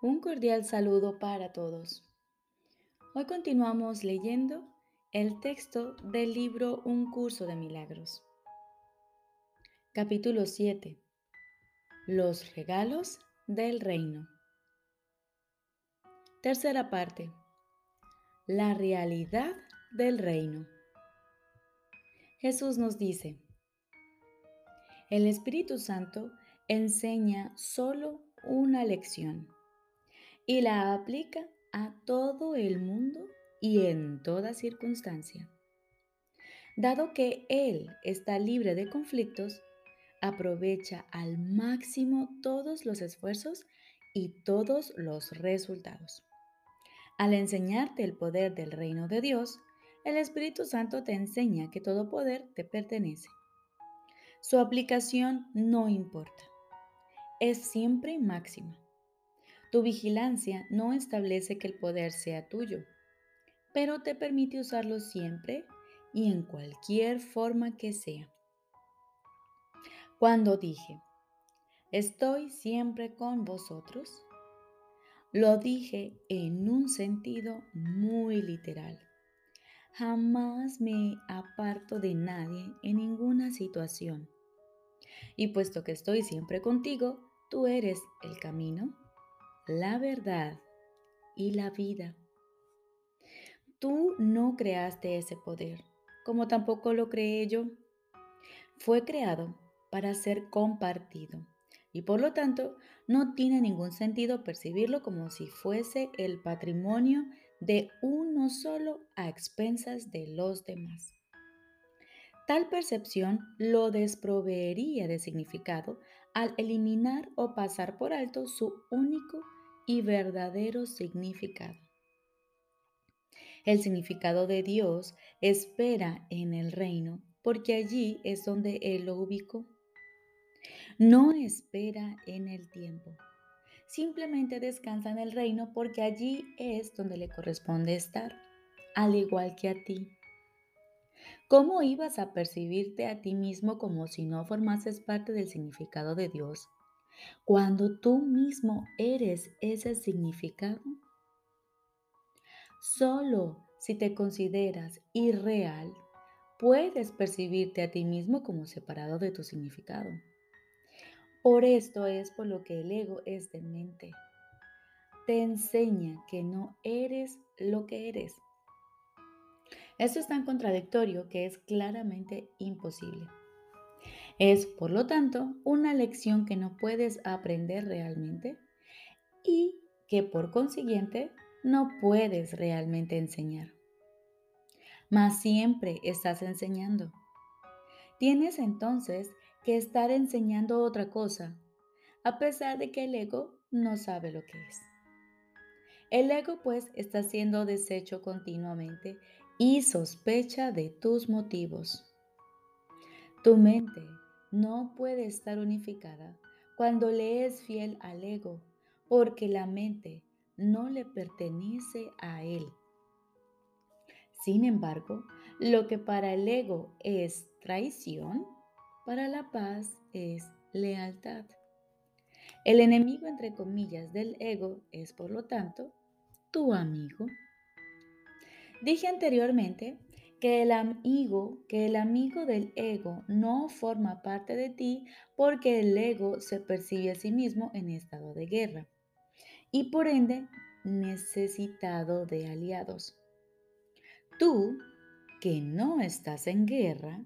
Un cordial saludo para todos. Hoy continuamos leyendo el texto del libro Un curso de milagros. Capítulo 7. Los regalos del reino. Tercera parte. La realidad del reino. Jesús nos dice, el Espíritu Santo enseña solo una lección y la aplica a todo el mundo y en toda circunstancia. Dado que Él está libre de conflictos, aprovecha al máximo todos los esfuerzos y todos los resultados. Al enseñarte el poder del reino de Dios, el Espíritu Santo te enseña que todo poder te pertenece. Su aplicación no importa. Es siempre máxima. Tu vigilancia no establece que el poder sea tuyo, pero te permite usarlo siempre y en cualquier forma que sea. Cuando dije, estoy siempre con vosotros, lo dije en un sentido muy literal. Jamás me aparto de nadie en ninguna situación. Y puesto que estoy siempre contigo, tú eres el camino, la verdad y la vida. Tú no creaste ese poder, como tampoco lo creé yo. Fue creado para ser compartido y por lo tanto no tiene ningún sentido percibirlo como si fuese el patrimonio de uno solo a expensas de los demás. Tal percepción lo desproveería de significado al eliminar o pasar por alto su único y verdadero significado. El significado de Dios espera en el reino porque allí es donde Él lo ubicó. No espera en el tiempo simplemente descansa en el reino porque allí es donde le corresponde estar, al igual que a ti. ¿Cómo ibas a percibirte a ti mismo como si no formases parte del significado de Dios cuando tú mismo eres ese significado? Solo si te consideras irreal, puedes percibirte a ti mismo como separado de tu significado. Por esto es por lo que el ego es de mente. Te enseña que no eres lo que eres. Esto es tan contradictorio que es claramente imposible. Es, por lo tanto, una lección que no puedes aprender realmente y que por consiguiente no puedes realmente enseñar. Mas siempre estás enseñando. Tienes entonces que estar enseñando otra cosa, a pesar de que el ego no sabe lo que es. El ego pues está siendo deshecho continuamente y sospecha de tus motivos. Tu mente no puede estar unificada cuando le es fiel al ego, porque la mente no le pertenece a él. Sin embargo, lo que para el ego es traición, para la paz es lealtad. El enemigo, entre comillas, del ego es, por lo tanto, tu amigo. Dije anteriormente que el amigo, que el amigo del ego no forma parte de ti porque el ego se percibe a sí mismo en estado de guerra y por ende necesitado de aliados. Tú, que no estás en guerra,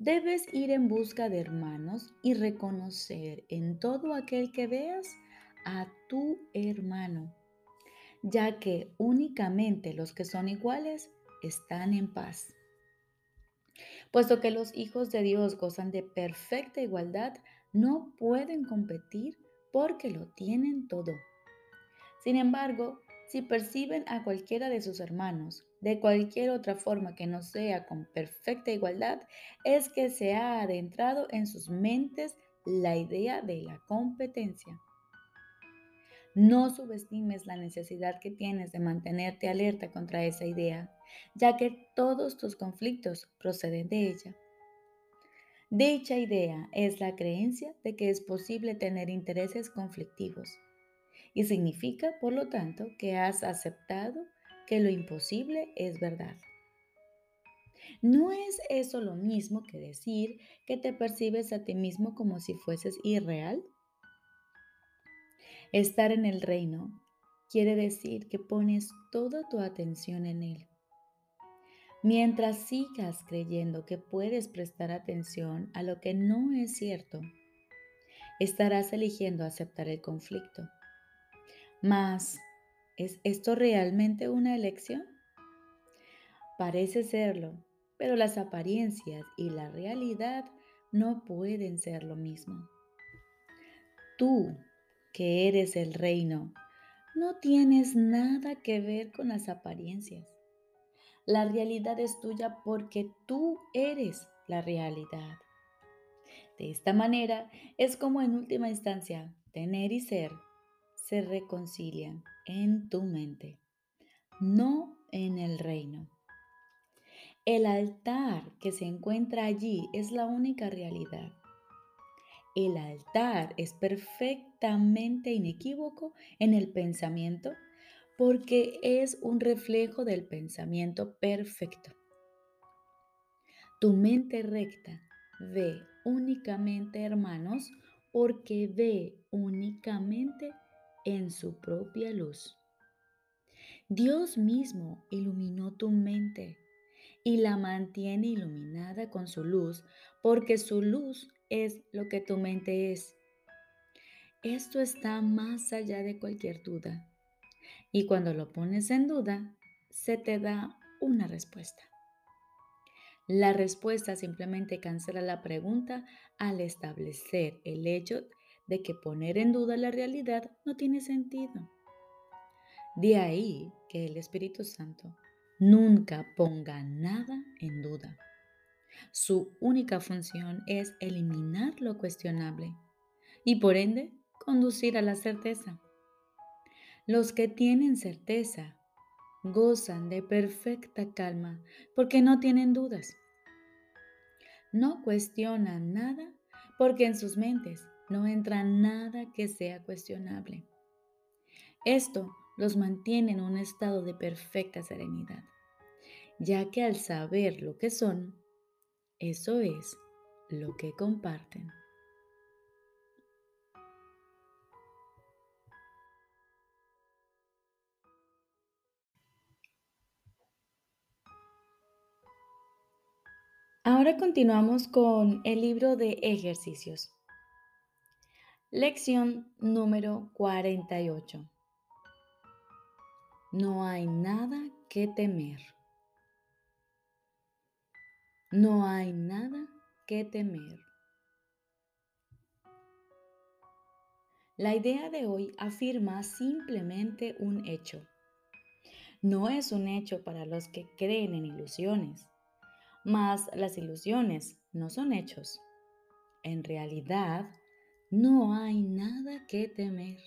Debes ir en busca de hermanos y reconocer en todo aquel que veas a tu hermano, ya que únicamente los que son iguales están en paz. Puesto que los hijos de Dios gozan de perfecta igualdad, no pueden competir porque lo tienen todo. Sin embargo, si perciben a cualquiera de sus hermanos de cualquier otra forma que no sea con perfecta igualdad, es que se ha adentrado en sus mentes la idea de la competencia. No subestimes la necesidad que tienes de mantenerte alerta contra esa idea, ya que todos tus conflictos proceden de ella. Dicha idea es la creencia de que es posible tener intereses conflictivos y significa, por lo tanto, que has aceptado que lo imposible es verdad. ¿No es eso lo mismo que decir que te percibes a ti mismo como si fueses irreal? Estar en el reino quiere decir que pones toda tu atención en él. Mientras sigas creyendo que puedes prestar atención a lo que no es cierto, estarás eligiendo aceptar el conflicto. Mas, ¿es esto realmente una elección? Parece serlo, pero las apariencias y la realidad no pueden ser lo mismo. Tú, que eres el reino, no tienes nada que ver con las apariencias. La realidad es tuya porque tú eres la realidad. De esta manera es como en última instancia tener y ser se reconcilian en tu mente, no en el reino. El altar que se encuentra allí es la única realidad. El altar es perfectamente inequívoco en el pensamiento porque es un reflejo del pensamiento perfecto. Tu mente recta ve únicamente hermanos porque ve únicamente en su propia luz. Dios mismo iluminó tu mente y la mantiene iluminada con su luz porque su luz es lo que tu mente es. Esto está más allá de cualquier duda. Y cuando lo pones en duda, se te da una respuesta. La respuesta simplemente cancela la pregunta al establecer el hecho de que poner en duda la realidad no tiene sentido. De ahí que el Espíritu Santo nunca ponga nada en duda. Su única función es eliminar lo cuestionable y por ende conducir a la certeza. Los que tienen certeza gozan de perfecta calma porque no tienen dudas. No cuestionan nada porque en sus mentes no entra nada que sea cuestionable. Esto los mantiene en un estado de perfecta serenidad, ya que al saber lo que son, eso es lo que comparten. Ahora continuamos con el libro de ejercicios. Lección número 48. No hay nada que temer. No hay nada que temer. La idea de hoy afirma simplemente un hecho. No es un hecho para los que creen en ilusiones, mas las ilusiones no son hechos. En realidad, no hay nada que temer.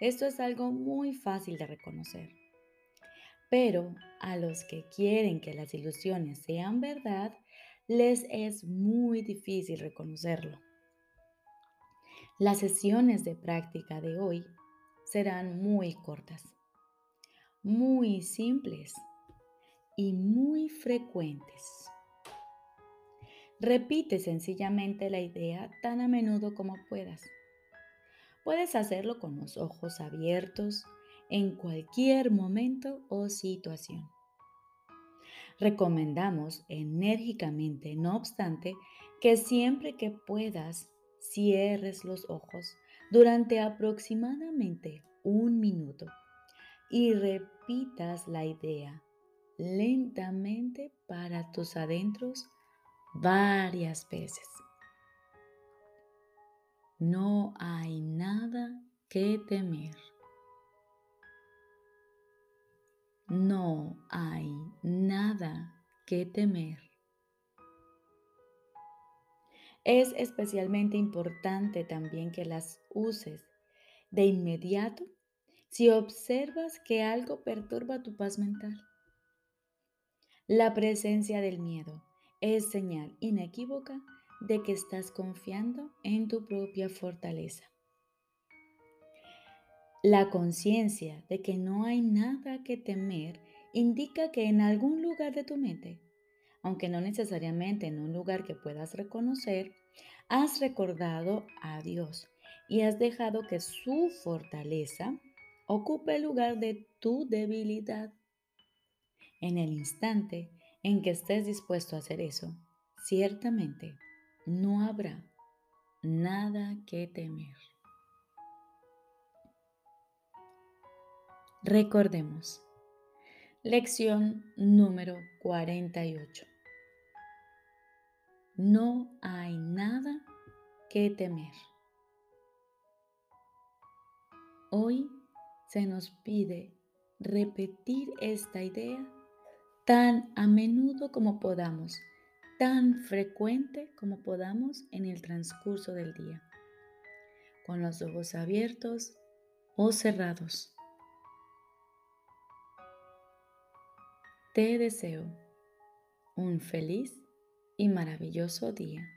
Esto es algo muy fácil de reconocer. Pero a los que quieren que las ilusiones sean verdad, les es muy difícil reconocerlo. Las sesiones de práctica de hoy serán muy cortas, muy simples y muy frecuentes. Repite sencillamente la idea tan a menudo como puedas. Puedes hacerlo con los ojos abiertos en cualquier momento o situación. Recomendamos enérgicamente, no obstante, que siempre que puedas cierres los ojos durante aproximadamente un minuto y repitas la idea lentamente para tus adentros varias veces. No hay nada que temer. No hay nada que temer. Es especialmente importante también que las uses de inmediato si observas que algo perturba tu paz mental. La presencia del miedo es señal inequívoca de que estás confiando en tu propia fortaleza. La conciencia de que no hay nada que temer indica que en algún lugar de tu mente, aunque no necesariamente en un lugar que puedas reconocer, has recordado a Dios y has dejado que su fortaleza ocupe el lugar de tu debilidad. En el instante en que estés dispuesto a hacer eso, ciertamente no habrá nada que temer. Recordemos. Lección número 48. No hay nada que temer. Hoy se nos pide repetir esta idea tan a menudo como podamos, tan frecuente como podamos en el transcurso del día, con los ojos abiertos o cerrados. Te deseo un feliz y maravilloso día.